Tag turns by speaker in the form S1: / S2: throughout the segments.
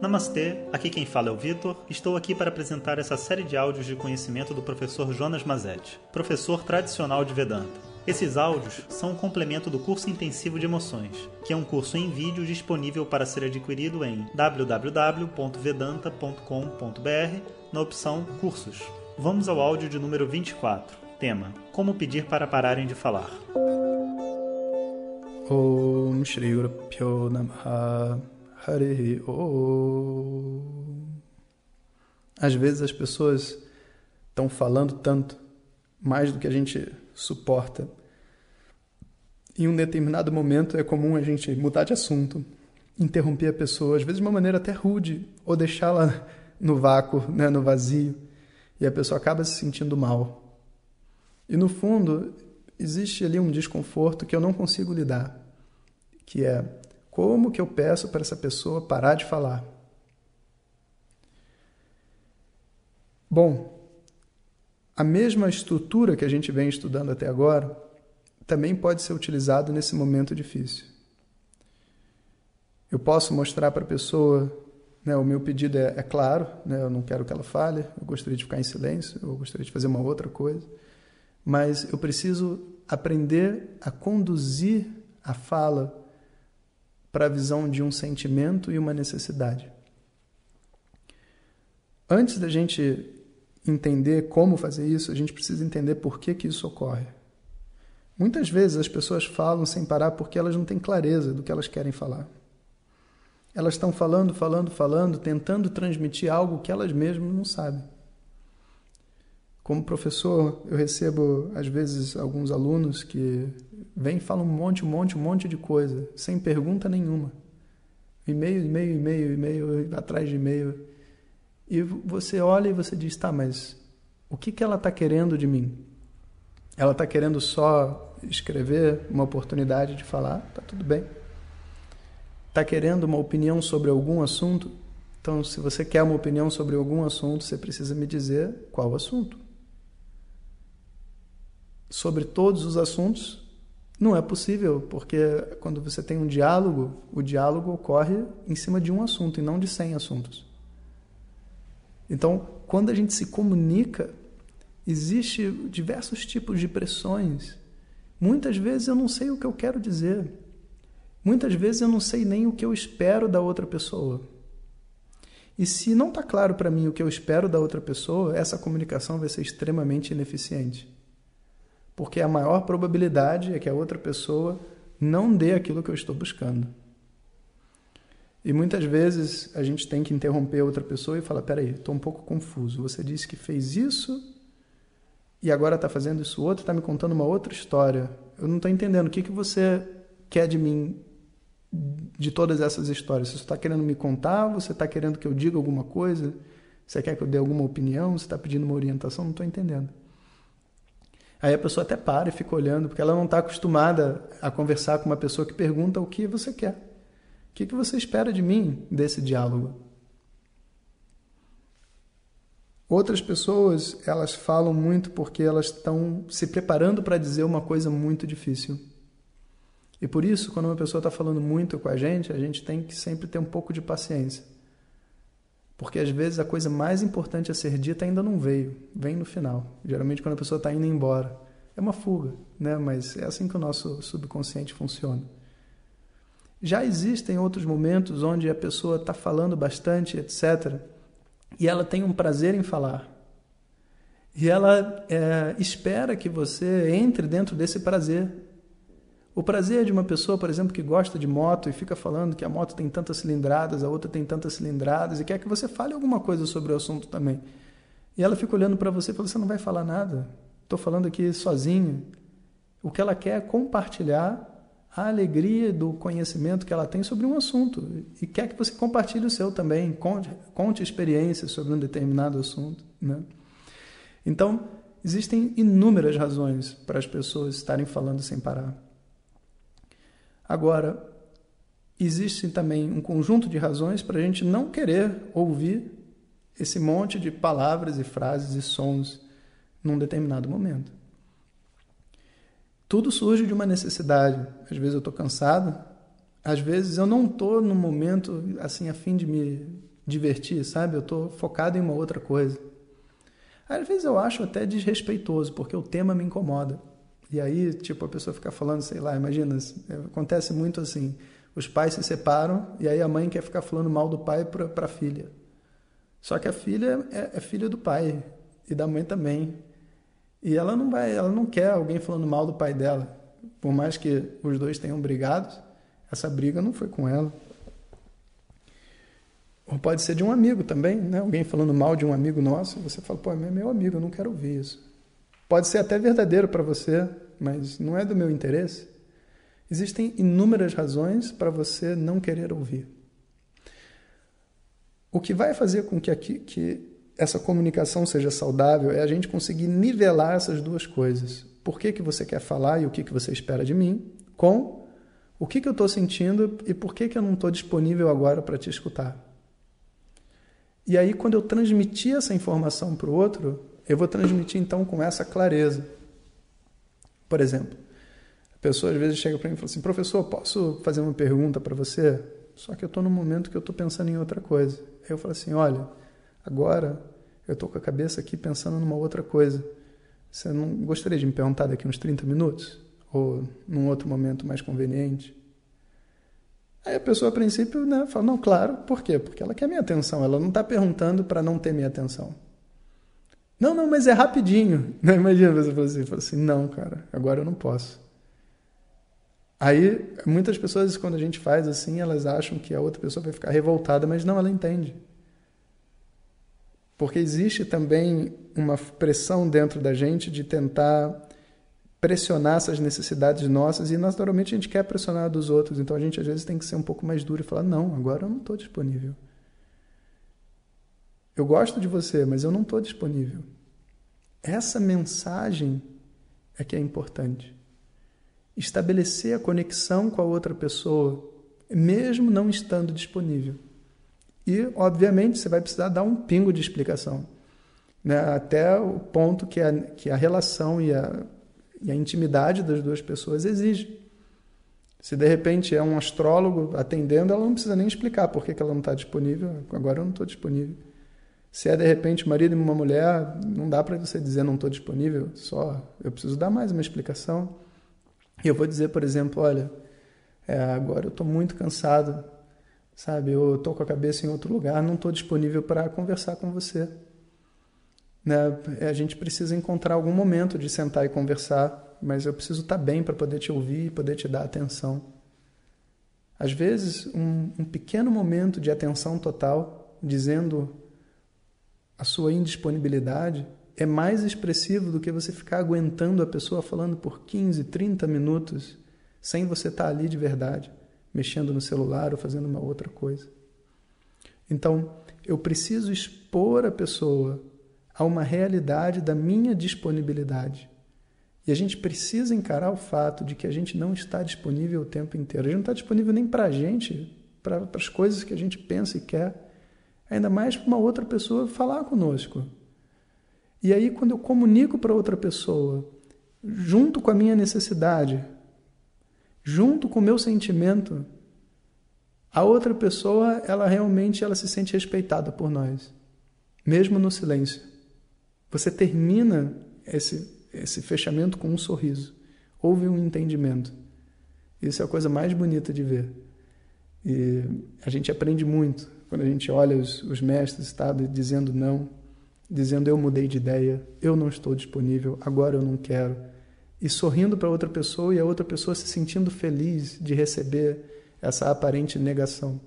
S1: Namastê, aqui quem fala é o Vitor. Estou aqui para apresentar essa série de áudios de conhecimento do professor Jonas Mazetti, professor tradicional de Vedanta. Esses áudios são um complemento do curso intensivo de emoções, que é um curso em vídeo disponível para ser adquirido em www.vedanta.com.br na opção Cursos. Vamos ao áudio de número 24. Tema: Como pedir para pararem de falar.
S2: Om Shri Guru Namaha Hare. Às vezes as pessoas estão falando tanto, mais do que a gente suporta. Em um determinado momento é comum a gente mudar de assunto, interromper a pessoa, às vezes de uma maneira até rude, ou deixá-la no vácuo, né, no vazio, e a pessoa acaba se sentindo mal. E no fundo, existe ali um desconforto que eu não consigo lidar, que é como que eu peço para essa pessoa parar de falar? Bom, a mesma estrutura que a gente vem estudando até agora também pode ser utilizado nesse momento difícil. Eu posso mostrar para a pessoa, né, o meu pedido é, é claro, né, eu não quero que ela fale, eu gostaria de ficar em silêncio, eu gostaria de fazer uma outra coisa, mas eu preciso aprender a conduzir a fala para a visão de um sentimento e uma necessidade. Antes da gente entender como fazer isso, a gente precisa entender por que, que isso ocorre. Muitas vezes as pessoas falam sem parar porque elas não têm clareza do que elas querem falar. Elas estão falando, falando, falando, tentando transmitir algo que elas mesmas não sabem. Como professor, eu recebo às vezes alguns alunos que vêm e falam um monte, um monte, um monte de coisa, sem pergunta nenhuma. E-mail, e-mail, e-mail, e-mail, atrás de e-mail. E você olha e você diz, tá, mas o que, que ela está querendo de mim? Ela está querendo só escrever uma oportunidade de falar? Tá tudo bem. Está querendo uma opinião sobre algum assunto? Então, se você quer uma opinião sobre algum assunto, você precisa me dizer qual assunto sobre todos os assuntos não é possível, porque quando você tem um diálogo, o diálogo ocorre em cima de um assunto e não de 100 assuntos. Então, quando a gente se comunica, existe diversos tipos de pressões. Muitas vezes eu não sei o que eu quero dizer. Muitas vezes eu não sei nem o que eu espero da outra pessoa. E se não está claro para mim o que eu espero da outra pessoa, essa comunicação vai ser extremamente ineficiente porque a maior probabilidade é que a outra pessoa não dê aquilo que eu estou buscando. E muitas vezes a gente tem que interromper a outra pessoa e falar: peraí, estou um pouco confuso. Você disse que fez isso e agora está fazendo isso outro, está me contando uma outra história. Eu não estou entendendo o que, que você quer de mim de todas essas histórias. Você está querendo me contar? Você está querendo que eu diga alguma coisa? Você quer que eu dê alguma opinião? Você está pedindo uma orientação? Não estou entendendo. Aí a pessoa até para e fica olhando, porque ela não está acostumada a conversar com uma pessoa que pergunta o que você quer. O que, que você espera de mim desse diálogo? Outras pessoas, elas falam muito porque elas estão se preparando para dizer uma coisa muito difícil. E por isso, quando uma pessoa está falando muito com a gente, a gente tem que sempre ter um pouco de paciência. Porque às vezes a coisa mais importante a ser dita ainda não veio, vem no final. Geralmente quando a pessoa está indo embora. É uma fuga, né? mas é assim que o nosso subconsciente funciona. Já existem outros momentos onde a pessoa está falando bastante, etc., e ela tem um prazer em falar. E ela é, espera que você entre dentro desse prazer. O prazer de uma pessoa, por exemplo, que gosta de moto e fica falando que a moto tem tantas cilindradas, a outra tem tantas cilindradas, e quer que você fale alguma coisa sobre o assunto também. E ela fica olhando para você e fala: Você não vai falar nada. Estou falando aqui sozinho. O que ela quer é compartilhar a alegria do conhecimento que ela tem sobre um assunto. E quer que você compartilhe o seu também, conte, conte experiências sobre um determinado assunto. Né? Então, existem inúmeras razões para as pessoas estarem falando sem parar. Agora, existe também um conjunto de razões para a gente não querer ouvir esse monte de palavras e frases e sons num determinado momento. Tudo surge de uma necessidade. Às vezes eu estou cansado, às vezes eu não estou no momento assim a fim de me divertir, sabe? Eu estou focado em uma outra coisa. Às vezes eu acho até desrespeitoso, porque o tema me incomoda. E aí, tipo, a pessoa fica falando, sei lá, imagina, acontece muito assim, os pais se separam e aí a mãe quer ficar falando mal do pai para a filha. Só que a filha é, é filha do pai e da mãe também. E ela não vai, ela não quer alguém falando mal do pai dela. Por mais que os dois tenham brigado, essa briga não foi com ela. Ou pode ser de um amigo também, né? Alguém falando mal de um amigo nosso, você fala, pô, é meu amigo, eu não quero ouvir isso. Pode ser até verdadeiro para você, mas não é do meu interesse. Existem inúmeras razões para você não querer ouvir. O que vai fazer com que, aqui, que essa comunicação seja saudável é a gente conseguir nivelar essas duas coisas. Por que, que você quer falar e o que, que você espera de mim, com o que, que eu estou sentindo e por que, que eu não estou disponível agora para te escutar. E aí, quando eu transmitir essa informação para o outro, eu vou transmitir então com essa clareza. Por exemplo, a pessoa às vezes chega para mim e fala assim: professor, posso fazer uma pergunta para você? Só que eu estou no momento que eu estou pensando em outra coisa. Aí eu falo assim: olha, agora eu estou com a cabeça aqui pensando numa outra coisa. Você não gostaria de me perguntar daqui uns 30 minutos? Ou num outro momento mais conveniente? Aí a pessoa, a princípio, né, fala: Não, claro, por quê? Porque ela quer minha atenção, ela não está perguntando para não ter minha atenção. Não, não, mas é rapidinho. Não, imagina você falar assim, assim: Não, cara, agora eu não posso. Aí, muitas pessoas, quando a gente faz assim, elas acham que a outra pessoa vai ficar revoltada, mas não, ela entende. Porque existe também uma pressão dentro da gente de tentar pressionar essas necessidades nossas e naturalmente a gente quer pressionar dos outros, então a gente às vezes tem que ser um pouco mais duro e falar: não, agora eu não estou disponível. Eu gosto de você, mas eu não estou disponível. Essa mensagem é que é importante. Estabelecer a conexão com a outra pessoa, mesmo não estando disponível. E, obviamente, você vai precisar dar um pingo de explicação. Né? Até o ponto que a, que a relação e a e a intimidade das duas pessoas exige. Se de repente é um astrólogo atendendo, ela não precisa nem explicar por que, ela não está disponível. Agora eu não estou disponível. Se é de repente marido e uma mulher, não dá para você dizer não estou disponível, só eu preciso dar mais uma explicação. E eu vou dizer, por exemplo, olha, é, agora eu estou muito cansado, sabe? Eu estou com a cabeça em outro lugar, não estou disponível para conversar com você. Né? A gente precisa encontrar algum momento de sentar e conversar, mas eu preciso estar bem para poder te ouvir e poder te dar atenção. Às vezes, um, um pequeno momento de atenção total, dizendo a sua indisponibilidade, é mais expressivo do que você ficar aguentando a pessoa falando por 15, 30 minutos sem você estar ali de verdade, mexendo no celular ou fazendo uma outra coisa. Então, eu preciso expor a pessoa a uma realidade da minha disponibilidade. E a gente precisa encarar o fato de que a gente não está disponível o tempo inteiro. A gente não está disponível nem para a gente, para as coisas que a gente pensa e quer. Ainda mais para uma outra pessoa falar conosco. E aí, quando eu comunico para outra pessoa, junto com a minha necessidade, junto com o meu sentimento, a outra pessoa, ela realmente ela se sente respeitada por nós, mesmo no silêncio. Você termina esse, esse fechamento com um sorriso. Houve um entendimento. Isso é a coisa mais bonita de ver. E a gente aprende muito quando a gente olha os, os mestres tá, dizendo não, dizendo eu mudei de ideia, eu não estou disponível, agora eu não quero. E sorrindo para outra pessoa e a outra pessoa se sentindo feliz de receber essa aparente negação.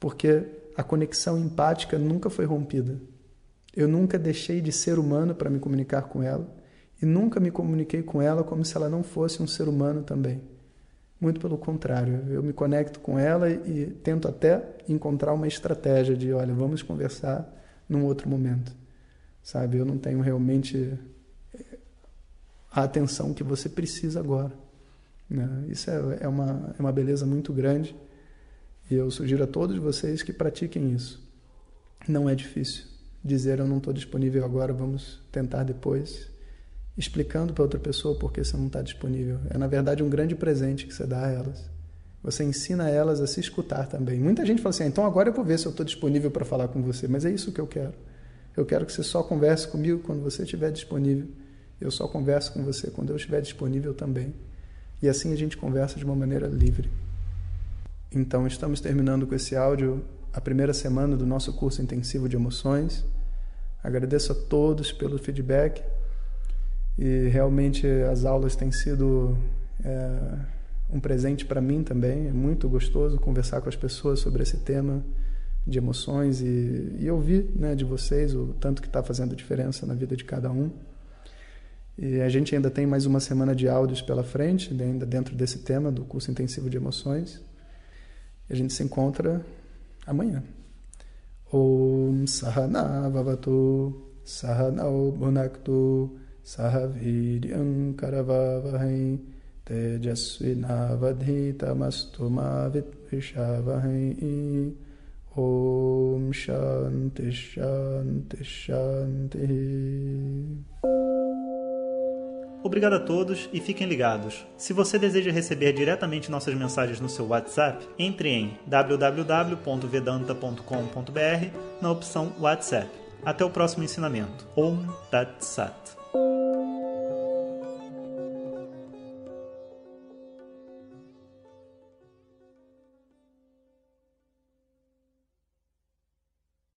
S2: Porque a conexão empática nunca foi rompida. Eu nunca deixei de ser humano para me comunicar com ela e nunca me comuniquei com ela como se ela não fosse um ser humano também. Muito pelo contrário, eu me conecto com ela e tento até encontrar uma estratégia de, olha, vamos conversar num outro momento. Sabe, eu não tenho realmente eh, a atenção que você precisa agora. Né? Isso é, é, uma, é uma beleza muito grande e eu sugiro a todos vocês que pratiquem isso. Não é difícil dizer eu não estou disponível agora, vamos tentar depois, explicando para outra pessoa por que você não está disponível. É na verdade um grande presente que você dá a elas. Você ensina elas a se escutar também. Muita gente fala assim: ah, então agora eu vou ver se eu estou disponível para falar com você. Mas é isso que eu quero. Eu quero que você só converse comigo quando você estiver disponível. Eu só converso com você quando eu estiver disponível também. E assim a gente conversa de uma maneira livre. Então, estamos terminando com esse áudio a primeira semana do nosso curso intensivo de emoções. Agradeço a todos pelo feedback e realmente as aulas têm sido é, um presente para mim também. É muito gostoso conversar com as pessoas sobre esse tema de emoções e, e ouvir né, de vocês o tanto que está fazendo diferença na vida de cada um. E a gente ainda tem mais uma semana de áudios pela frente, ainda dentro desse tema do curso intensivo de emoções. E a gente se encontra amanhã. Om Sahana Vavatu Sahanao Bhunaktu Sahaviryam Karavavahai Tejasvinavadhitamastu Mavitvishavahai Om Shanti Shanti Shanti.
S1: Obrigado a todos e fiquem ligados. Se você deseja receber diretamente nossas mensagens no seu WhatsApp, entre em www.vedanta.com.br na opção WhatsApp. Até o próximo ensinamento. Om Tat Sat.